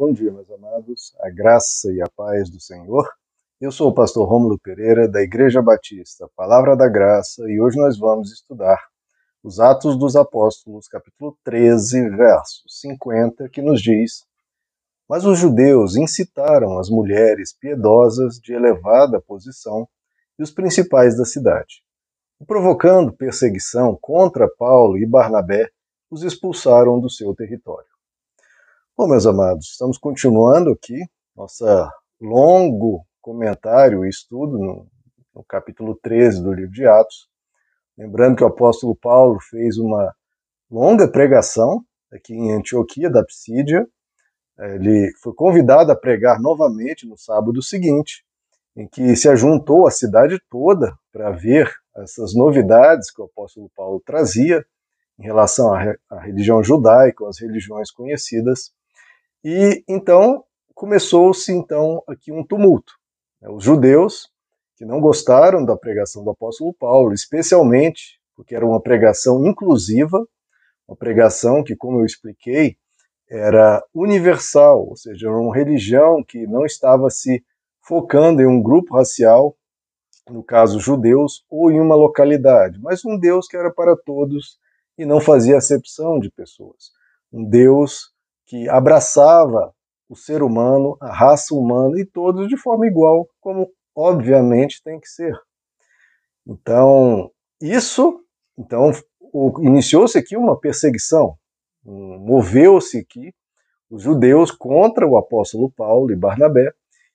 Bom dia, meus amados. A graça e a paz do Senhor. Eu sou o pastor Rômulo Pereira, da Igreja Batista, Palavra da Graça, e hoje nós vamos estudar os Atos dos Apóstolos, capítulo 13, verso 50, que nos diz: Mas os judeus incitaram as mulheres piedosas de elevada posição e os principais da cidade. E provocando perseguição contra Paulo e Barnabé, os expulsaram do seu território. Bom, meus amados, estamos continuando aqui nossa longo comentário e estudo no, no, capítulo 13 do livro de Atos. Lembrando que o apóstolo Paulo fez uma longa pregação aqui em Antioquia da Psídia. Ele foi convidado a pregar novamente no sábado seguinte, em que se ajuntou a cidade toda para ver essas novidades que o apóstolo Paulo trazia em relação à religião judaica, às religiões conhecidas. E então começou-se então aqui um tumulto. Os judeus que não gostaram da pregação do apóstolo Paulo, especialmente porque era uma pregação inclusiva, uma pregação que, como eu expliquei, era universal, ou seja, era uma religião que não estava se focando em um grupo racial, no caso judeus, ou em uma localidade, mas um Deus que era para todos e não fazia acepção de pessoas. Um Deus que abraçava o ser humano, a raça humana e todos de forma igual, como obviamente tem que ser. Então, isso, então iniciou-se aqui uma perseguição, moveu-se aqui os judeus contra o apóstolo Paulo e Barnabé.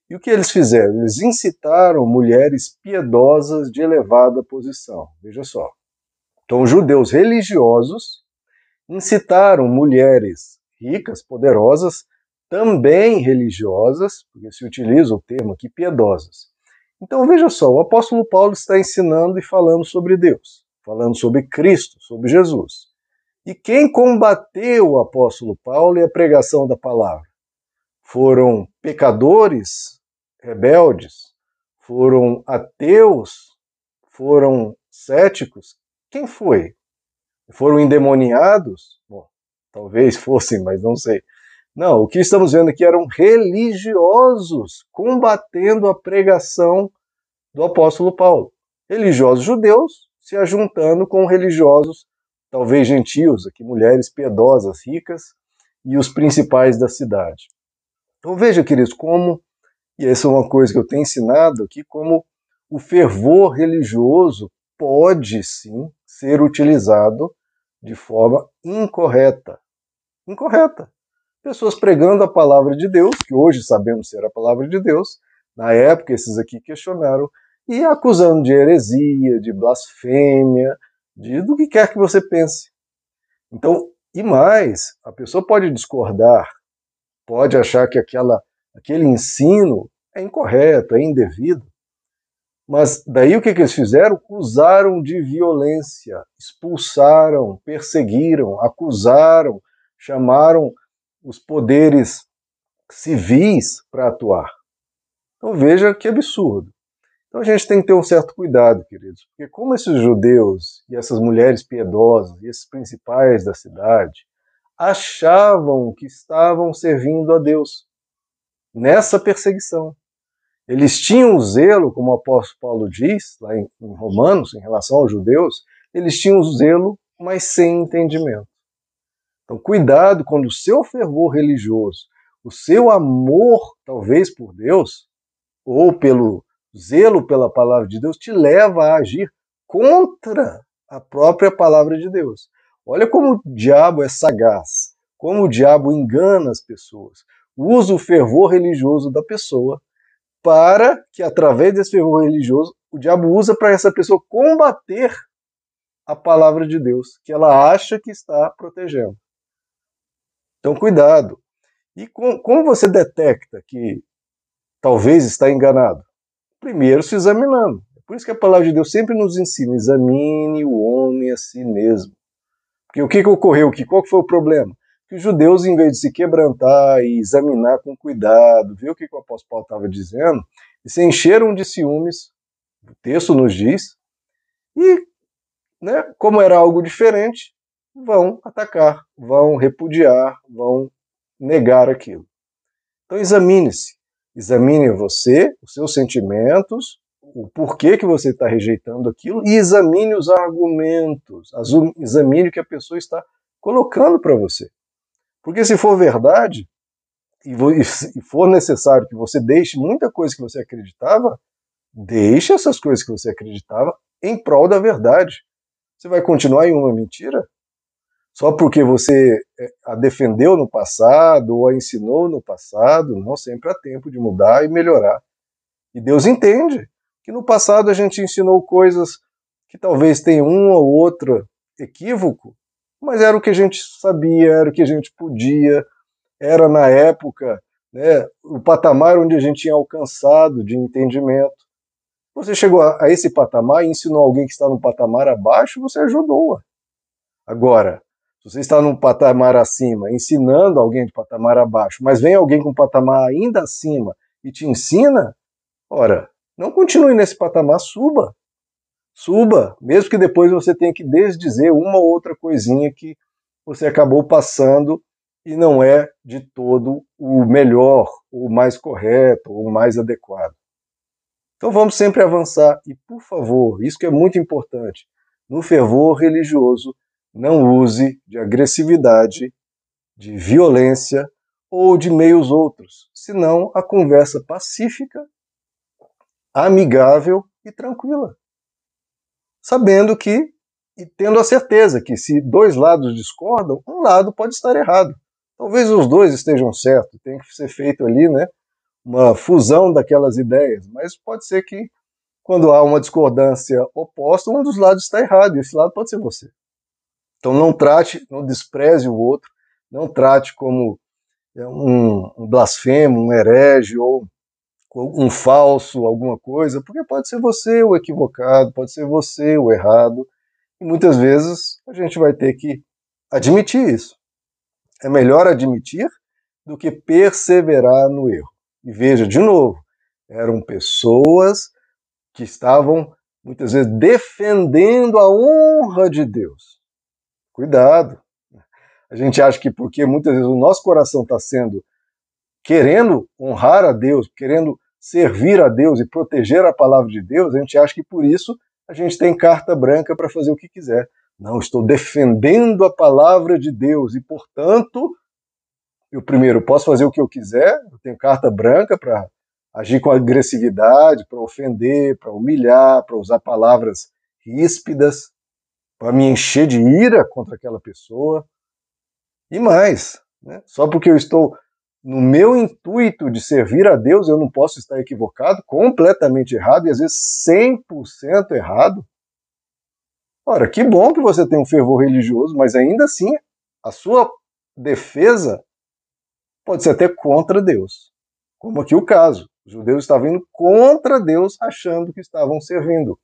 E o que eles fizeram? Eles incitaram mulheres piedosas de elevada posição. Veja só. Então, judeus religiosos incitaram mulheres ricas, poderosas, também religiosas, porque se utiliza o termo aqui, piedosas. Então veja só, o apóstolo Paulo está ensinando e falando sobre Deus, falando sobre Cristo, sobre Jesus. E quem combateu o apóstolo Paulo e a pregação da palavra? Foram pecadores, rebeldes, foram ateus, foram céticos. Quem foi? Foram endemoniados? Bom, Talvez fossem, mas não sei. Não, o que estamos vendo aqui eram religiosos combatendo a pregação do apóstolo Paulo. Religiosos judeus se ajuntando com religiosos, talvez gentios, aqui mulheres piedosas, ricas e os principais da cidade. Então veja, queridos, como, e essa é uma coisa que eu tenho ensinado aqui, como o fervor religioso pode sim ser utilizado de forma incorreta incorreta. Pessoas pregando a palavra de Deus, que hoje sabemos ser a palavra de Deus, na época esses aqui questionaram, e acusando de heresia, de blasfêmia, de do que quer que você pense. Então, e mais, a pessoa pode discordar, pode achar que aquela, aquele ensino é incorreto, é indevido, mas daí o que, que eles fizeram? Usaram de violência, expulsaram, perseguiram, acusaram, chamaram os poderes civis para atuar. Então veja que absurdo. Então a gente tem que ter um certo cuidado, queridos, porque como esses judeus e essas mulheres piedosas e esses principais da cidade achavam que estavam servindo a Deus nessa perseguição. Eles tinham zelo, como o apóstolo Paulo diz, lá em, em Romanos, em relação aos judeus, eles tinham zelo, mas sem entendimento. Então, cuidado quando o seu fervor religioso, o seu amor, talvez por Deus, ou pelo zelo pela palavra de Deus, te leva a agir contra a própria palavra de Deus. Olha como o diabo é sagaz, como o diabo engana as pessoas. Usa o fervor religioso da pessoa para que, através desse fervor religioso, o diabo usa para essa pessoa combater a palavra de Deus, que ela acha que está protegendo. Então, cuidado. E com, como você detecta que talvez está enganado? Primeiro, se examinando. É por isso que a palavra de Deus sempre nos ensina: examine o homem a si mesmo. Porque o que, que ocorreu aqui? Qual foi o problema? Que os judeus, em vez de se quebrantar e examinar com cuidado, ver o que, que o apóstolo Paulo estava dizendo, se encheram de ciúmes, o texto nos diz, e, né, como era algo diferente, vão atacar, vão repudiar, vão negar aquilo. Então examine-se. Examine você, os seus sentimentos, o porquê que você está rejeitando aquilo e examine os argumentos, examine o que a pessoa está colocando para você. Porque se for verdade, e for necessário que você deixe muita coisa que você acreditava, deixe essas coisas que você acreditava em prol da verdade. Você vai continuar em uma mentira? Só porque você é, a defendeu no passado ou a ensinou no passado, não sempre há tempo de mudar e melhorar. E Deus entende que no passado a gente ensinou coisas que talvez tenham um ou outro equívoco, mas era o que a gente sabia, era o que a gente podia, era na época né, o patamar onde a gente tinha alcançado de entendimento. Você chegou a, esse patamar e ensinou alguém que está num patamar abaixo, você ajudou-a. Agora, se você está num patamar acima, ensinando alguém de patamar abaixo, mas vem alguém com um patamar ainda acima e te ensina, ora, não continue nesse patamar, suba. Suba, mesmo que depois você tenha que desdizer uma ou outra coisinha que você acabou passando e não é de todo o melhor, o mais correto, o mais adequado. Então vamos sempre avançar e, por favor, isso que é muito importante, no fervor religioso, não use de agressividade, de violência ou de meios outros, senão a conversa pacífica, amigável e tranquila. Sabendo que, e tendo a certeza que se dois lados discordam, um lado pode estar errado. Talvez os dois estejam certos, tem que ser feito ali, né, uma fusão daquelas ideias, mas pode ser que quando há uma discordância oposta, um dos lados está errado, e esse lado pode ser você. Então não trate, não despreze o outro, não trate como é, um, um blasfemo, um herege ou um falso, alguma coisa, porque pode ser você o equivocado, pode ser você o errado, e muitas vezes a gente vai ter que admitir isso. É melhor admitir do que perseverar no erro. E veja, de novo, eram pessoas que estavam muitas vezes defendendo a honra de Deus. Cuidado. A gente acha que porque muitas vezes o nosso coração está sendo querendo honrar a Deus, querendo servir a Deus e proteger a palavra de Deus, a gente acha que por isso a gente tem carta branca para fazer o que quiser. Não, estou defendendo a palavra de Deus e, portanto, eu primeiro posso fazer o que eu quiser, eu tenho carta branca para agir com agressividade, para ofender, para humilhar, para usar palavras ríspidas, para me encher de ira contra aquela pessoa. E mais, né? só porque eu estou no meu intuito de servir a Deus, eu não posso estar equivocado, completamente errado e às vezes 100% errado. Ora, que bom que você tem um fervor religioso, mas ainda assim a sua defesa pode ser até contra Deus. Como aqui o caso. Os judeus estavam indo contra Deus, achando que estavam servindo.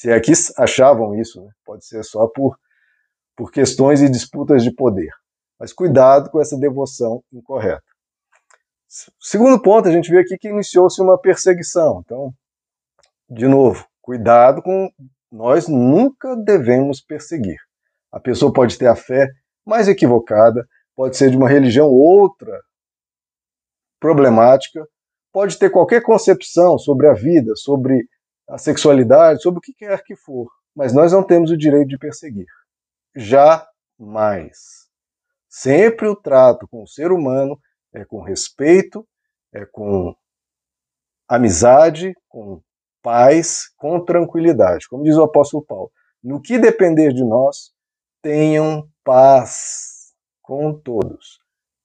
Se é que achavam isso, né? pode ser só por, por questões e disputas de poder. Mas cuidado com essa devoção incorreta. Segundo ponto, a gente vê aqui que iniciou-se uma perseguição. Então, de novo, cuidado com nós nunca devemos perseguir. A pessoa pode ter a fé mais equivocada, pode ser de uma religião outra problemática, pode ter qualquer concepção sobre a vida, sobre a sexualidade, sobre o que quer que for, mas nós não temos o direito de perseguir. Jamais. Sempre o trato com o ser humano é com respeito, é com amizade, com paz com tranquilidade. Como diz o apóstolo Paulo, no que depender de nós, tenham paz com todos.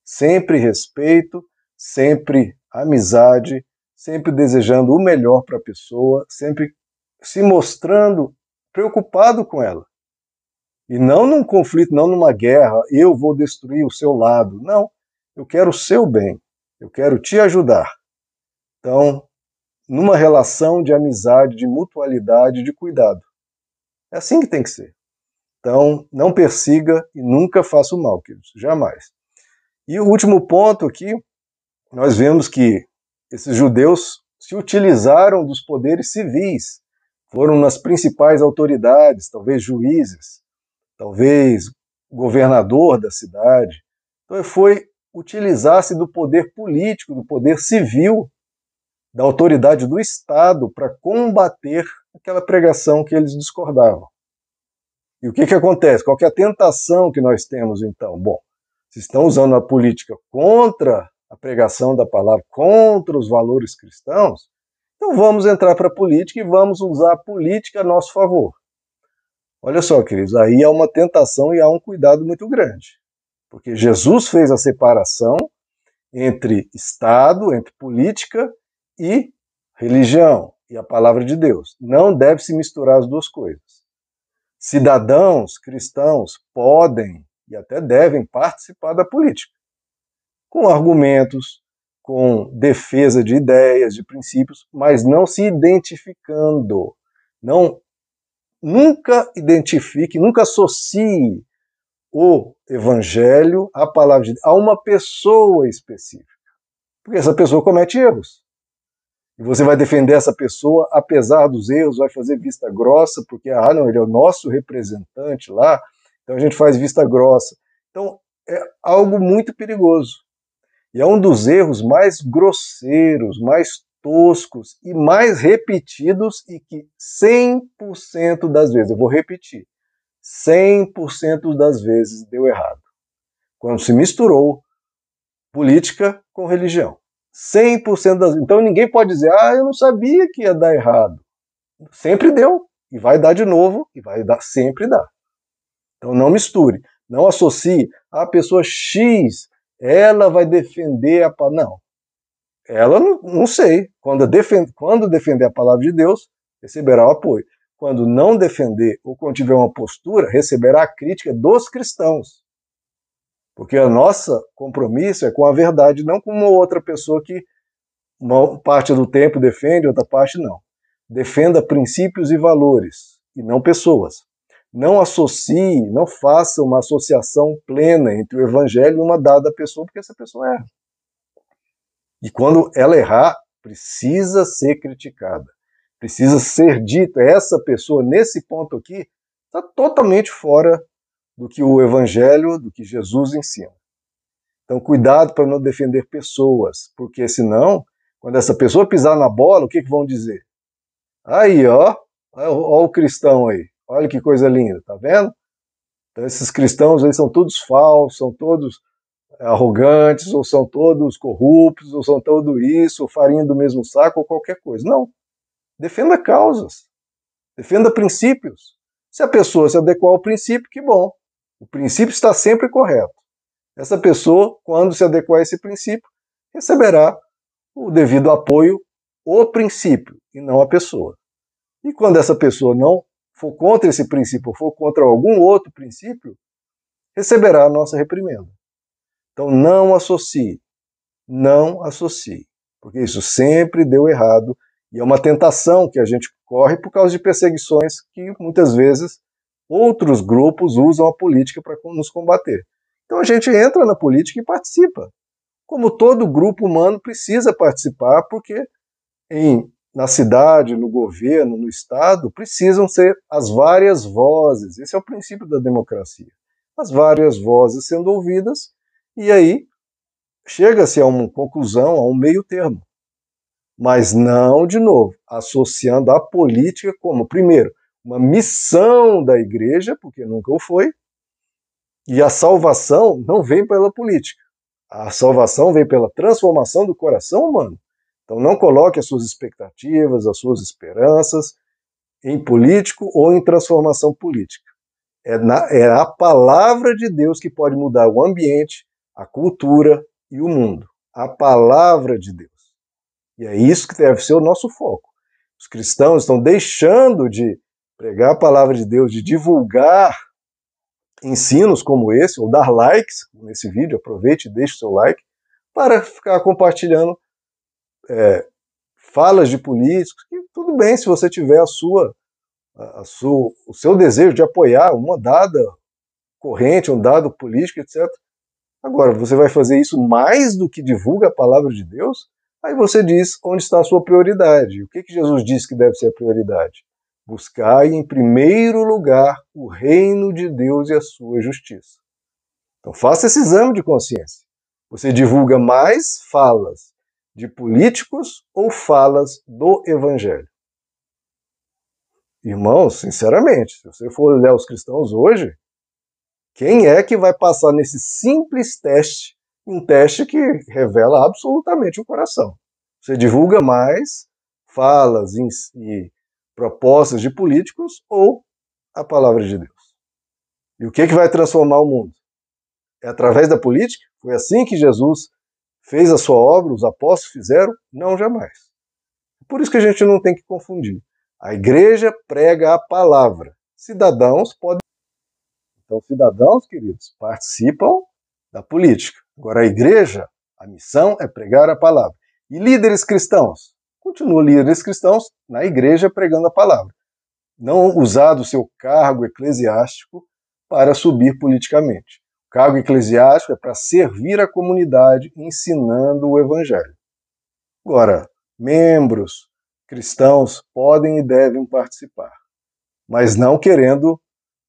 Sempre respeito, sempre amizade, sempre desejando o melhor para a pessoa, sempre se mostrando preocupado com ela. E não num conflito, não numa guerra, eu vou destruir o seu lado. Não, eu quero o seu bem, eu quero te ajudar. Então, numa relação de amizade, de mutualidade, de cuidado. É assim que tem que ser. Então, não persiga e nunca faça o mal, queridos, jamais. E o último ponto aqui, nós vemos que esses judeus se utilizaram dos poderes civis, foram nas principais autoridades, talvez juízes, talvez governador da cidade. Então foi utilizasse do poder político, do poder civil, da autoridade do Estado para combater aquela pregação que eles discordavam. E o que, que acontece? Qual que é a tentação que nós temos então? Bom, se estão usando a política contra a pregação da palavra, contra os valores cristãos, então vamos entrar para a política e vamos usar a política a nosso favor. Olha só, queridos, aí há uma tentação e há um cuidado muito grande. Porque Jesus fez a separação entre Estado, entre política e religião e a palavra de Deus. Não deve se misturar as duas coisas. Cidadãos cristãos podem e até devem participar da política, com argumentos, com defesa de ideias, de princípios, mas não se identificando. Não nunca identifique, nunca associe o evangelho à palavra de Deus, a uma pessoa específica. Porque essa pessoa comete erros. E você vai defender essa pessoa apesar dos erros, vai fazer vista grossa, porque, ah, não, ele é o nosso representante lá, então a gente faz vista grossa. Então, é algo muito perigoso. E é um dos erros mais grosseiros, mais toscos e mais repetidos e que 100% das vezes, eu vou repetir, 100% das vezes deu errado. Quando se misturou política com religião. 100% das Então ninguém pode dizer, ah, eu não sabia que ia dar errado. Sempre deu, e vai dar de novo, e vai dar, sempre dar. Então não misture, não associe a pessoa X, ela vai defender a palavra. Não. Ela não, não sei. Quando, defend, quando defender a palavra de Deus, receberá o apoio. Quando não defender ou quando tiver uma postura, receberá a crítica dos cristãos. Porque a nossa compromisso é com a verdade, não com uma outra pessoa que uma parte do tempo defende, outra parte não. Defenda princípios e valores, e não pessoas. Não associe, não faça uma associação plena entre o evangelho e uma dada pessoa, porque essa pessoa erra. E quando ela errar, precisa ser criticada. Precisa ser dito, essa pessoa, nesse ponto aqui, está totalmente fora do que o Evangelho, do que Jesus ensina. Então, cuidado para não defender pessoas, porque senão, quando essa pessoa pisar na bola, o que, que vão dizer? Aí, ó, ó o cristão aí, olha que coisa linda, tá vendo? Então, esses cristãos aí são todos falsos, são todos arrogantes, ou são todos corruptos, ou são todos isso, ou farinha do mesmo saco, ou qualquer coisa. Não. Defenda causas. Defenda princípios. Se a pessoa se adequar ao princípio, que bom. O princípio está sempre correto. Essa pessoa, quando se adequar a esse princípio, receberá o devido apoio o princípio e não a pessoa. E quando essa pessoa não for contra esse princípio, ou for contra algum outro princípio, receberá a nossa reprimenda. Então não associe, não associe, porque isso sempre deu errado e é uma tentação que a gente corre por causa de perseguições que muitas vezes outros grupos usam a política para nos combater. Então a gente entra na política e participa. Como todo grupo humano precisa participar, porque em, na cidade, no governo, no Estado, precisam ser as várias vozes. Esse é o princípio da democracia. As várias vozes sendo ouvidas, e aí chega-se a uma conclusão, a um meio termo. Mas não, de novo, associando a política como, primeiro, uma missão da igreja, porque nunca o foi, e a salvação não vem pela política. A salvação vem pela transformação do coração humano. Então não coloque as suas expectativas, as suas esperanças em político ou em transformação política. É, na, é a palavra de Deus que pode mudar o ambiente, a cultura e o mundo. A palavra de Deus. E é isso que deve ser o nosso foco. Os cristãos estão deixando de pregar a palavra de Deus, de divulgar ensinos como esse, ou dar likes nesse vídeo, aproveite e deixe seu like, para ficar compartilhando é, falas de políticos, que tudo bem se você tiver a sua, a sua, o seu desejo de apoiar uma dada corrente, um dado político, etc. Agora, você vai fazer isso mais do que divulga a palavra de Deus? Aí você diz onde está a sua prioridade. O que, que Jesus disse que deve ser a prioridade? Buscai em primeiro lugar o reino de Deus e a sua justiça. Então faça esse exame de consciência. Você divulga mais falas de políticos ou falas do Evangelho? Irmãos, sinceramente, se você for olhar os cristãos hoje, quem é que vai passar nesse simples teste, um teste que revela absolutamente o coração? Você divulga mais falas e propostas de políticos ou a palavra de Deus? E o que, é que vai transformar o mundo? É através da política? Foi assim que Jesus fez a sua obra, os apóstolos fizeram? Não, jamais. Por isso que a gente não tem que confundir. A igreja prega a palavra. Cidadãos podem então, cidadãos, queridos, participam da política. Agora, a igreja, a missão é pregar a palavra. E líderes cristãos? Continuam líderes cristãos na igreja pregando a palavra. Não usar do seu cargo eclesiástico para subir politicamente. Cargo eclesiástico é para servir a comunidade ensinando o evangelho. Agora, membros cristãos podem e devem participar, mas não querendo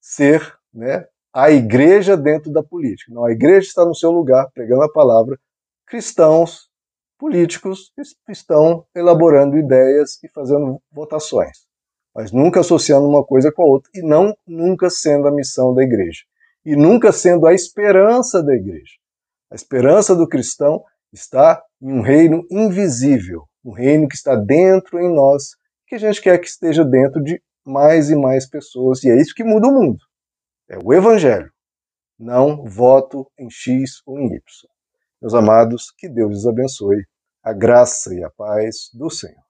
ser né, a igreja dentro da política. Não, a igreja está no seu lugar, pregando a palavra. Cristãos, políticos estão elaborando ideias e fazendo votações, mas nunca associando uma coisa com a outra e não nunca sendo a missão da igreja e nunca sendo a esperança da igreja. A esperança do cristão está em um reino invisível, um reino que está dentro em nós, que a gente quer que esteja dentro de mais e mais pessoas, e é isso que muda o mundo. É o Evangelho. Não voto em X ou em Y. Meus amados, que Deus os abençoe. A graça e a paz do Senhor.